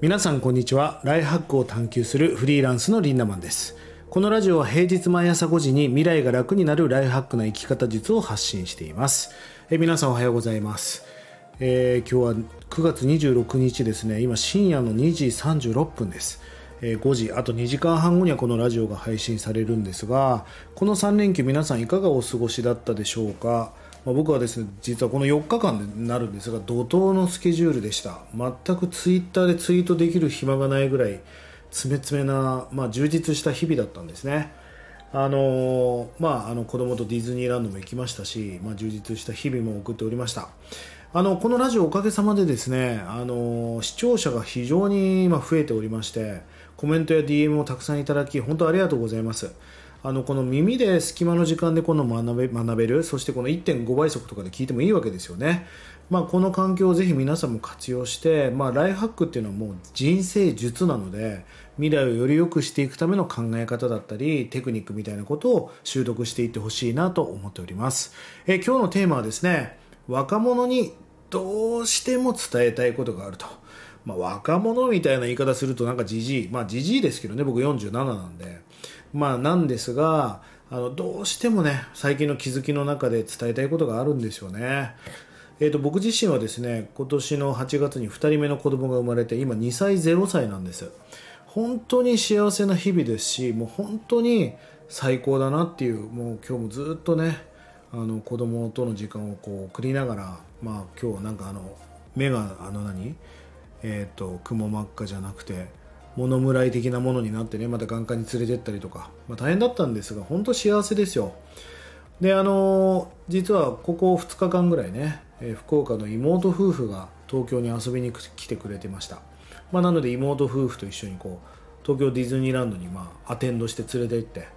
皆さんこんにちは。ライフハックを探求するフリーランスのリンナマンです。このラジオは平日毎朝5時に未来が楽になるライフハックな生き方術を発信しています。え皆さんおはようございます、えー今日は9月26日ですね。今深夜の2時36分です。え5時あと2時間半後にはこのラジオが配信されるんですがこの3連休皆さんいかがお過ごしだったでしょうか、まあ、僕はですね実はこの4日間になるんですが怒涛のスケジュールでした。全くツイッターでツイートできる暇がないぐらい詰め詰めな、まあ、充実した日々だったんですね。あのまあ、あの子供とディズニーランドも行きましたし、まあ、充実した日々も送っておりました。あのこのラジオおかげさまでですね、あの視聴者が非常に今増えておりましてコメントや DM をたくさんいただき本当ありがとうございます。あのこの耳で隙間の時間でこの学べ学べるそしてこの1.5倍速とかで聞いてもいいわけですよね、まあ、この環境をぜひ皆さんも活用して、まあ、ライフハックっていうのはもう人生術なので未来をより良くしていくための考え方だったりテクニックみたいなことを習得していってほしいなと思っております。え今日のテーマはですね若者にどうしても伝えたいことがあると。まあ、若者みたいな言い方するとなんかじじい。まあじじいですけどね僕47なんで。まあなんですがあのどうしてもね最近の気づきの中で伝えたいことがあるんですよね。えー、と僕自身はですね今年の8月に2人目の子供が生まれて今2歳0歳なんです。本当に幸せな日々ですしもう本当に最高だなっていうもう今日もずっとねあの子供との時間をこう送りながらまあ今日はなんかあの目があの何？えー、と雲真っ赤じゃなくて物村い的なものになってねまた眼科に連れてったりとか、まあ、大変だったんですが本当幸せですよ。であの実はここ2日間ぐらいね、え福岡の妹夫婦が東京に遊びに来てくれてました、まあ、なので妹夫婦と一緒にこう東京ディズニーランドにまあアテンドして連れて行って、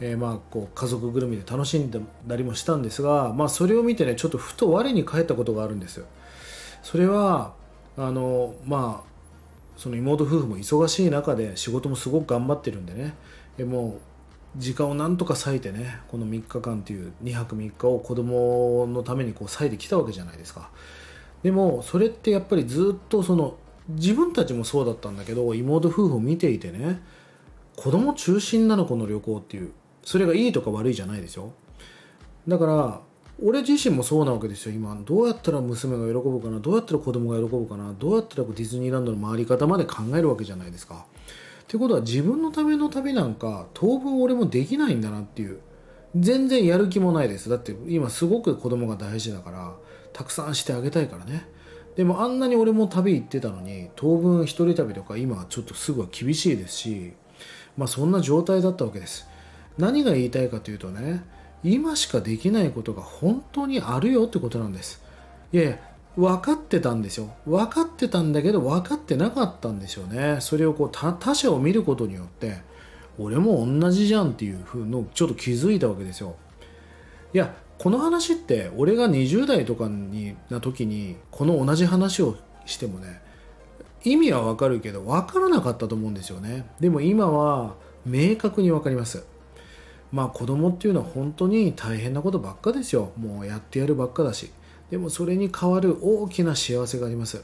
えーまあこう家族ぐるみで楽しんだりもしたんですが、まあ、それを見てねちょっとふと我に返ったことがあるんですそれはあのまあその妹夫婦も忙しい中で仕事もすごく頑張ってるんでね。えもう時間をなんとか割いてねこの3日間という2泊3日を子供のためにこう割いてきたわけじゃないですか。でもそれってやっぱりずっとその自分たちもそうだったんだけど妹夫婦を見ていてね子供中心なのこの旅行っていうそれがいいとか悪いじゃないですよ。だから俺自身もそうなわけですよ。今どうやったら娘が喜ぶかなどうやったら子供が喜ぶかなどうやったらディズニーランドの回り方まで考えるわけじゃないですか。ってことは自分のための旅なんか当分俺もできないんだなっていう。全然やる気もないです。だって今すごく子供が大事だからたくさんしてあげたいからね。でもあんなに俺も旅行ってたのに当分一人旅とか今はちょっとすぐは厳しいですしまあそんな状態だったわけです。何が言いたいかというとね今しかできないことが本当にあるよってことなんです。いやいや分かってたんですよ。分かってたんだけど分かってなかったんですよね。それをこう他他者を見ることによって俺も同じじゃんっていうふうのちょっと気づいたわけですよ。いやこの話って俺が20代とかにな時にこの同じ話をしてもね意味はわかるけど分からなかったと思うんですよね。でも今は明確に分かります。まあ子供っていうのは本当に大変なことばっかですよ。もうやってやるばっかだし。でもそれに代わる大きな幸せがあります。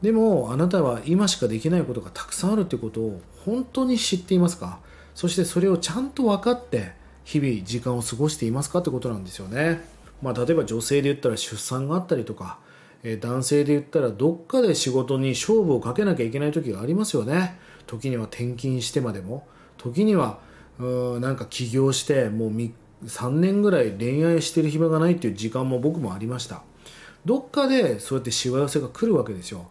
でもあなたは今しかできないことがたくさんあるってことを本当に知っていますか？そしてそれをちゃんと分かって日々時間を過ごしていますかってことなんですよね、まあ、例えば女性で言ったら出産があったりとかえー男性で言ったらどっかで仕事に勝負をかけなきゃいけない時がありますよね。時には転勤してまでも。時にはうんなんか起業してもう3年ぐらい恋愛してる暇がないっていう時間も僕もありました。どっかでそうやってしわ寄せが来るわけですよ。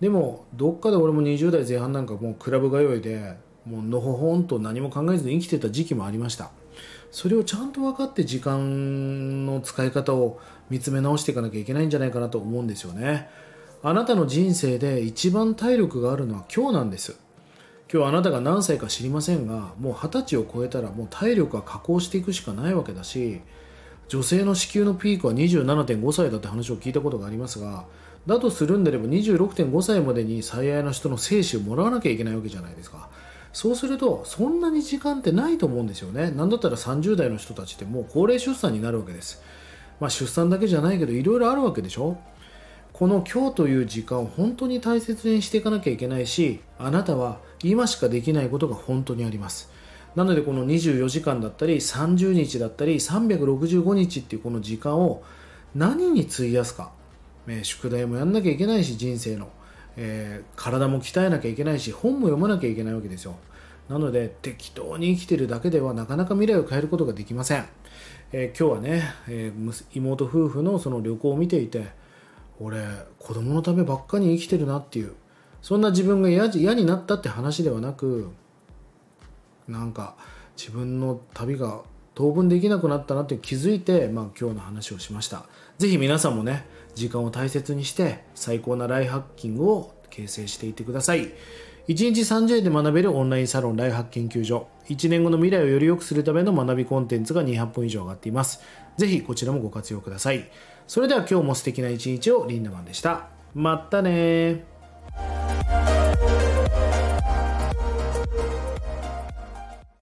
でもどっかで俺も20代前半なんかもうクラブ通いでもうのほほんと何も考えずに生きてた時期もありました。それをちゃんと分かって時間の使い方を見つめ直していかなきゃいけないんじゃないかなと思うんですよね。あなたの人生で一番体力があるのは今日なんです。今日あなたが何歳か知りませんがもう二十歳を超えたらもう体力は下降していくしかないわけだし女性の子宮のピークは27.5歳だって話を聞いたことがありますがだとするんであれば26.5歳までに最愛の人の精子をもらわなきゃいけないわけじゃないですか。そうするとそんなに時間ってないと思うんですよね。なんだったら30代の人たちってもう高齢出産になるわけです。まあ出産だけじゃないけどいろいろあるわけでしょ。この今日という時間を本当に大切にしていかなきゃいけないしあなたは今しかできないことが本当にあります。なのでこの24時間だったり30日だったり365日っていうこの時間を何に費やすか、え宿題もやんなきゃいけないし人生の、えー、体も鍛えなきゃいけないし本も読まなきゃいけないわけですよ。なので適当に生きてるだけではなかなか未来を変えることができません、えー、今日はね、えー、妹夫婦のその旅行を見ていて俺子供のためばっかり生きてるなっていう。そんな自分が嫌になったって話ではなくなんか自分の旅が当分できなくなったなって気づいて、まあ、今日の話をしました。是非皆さんもね時間を大切にして最高なライフハッキングを形成していってください。1日30円で学べるオンラインサロンライフハック研究所1年後の未来をより良くするための学びコンテンツが200本以上上がっています。是非こちらもご活用ください。それでは今日も素敵な一日をリンダマンでした。まったね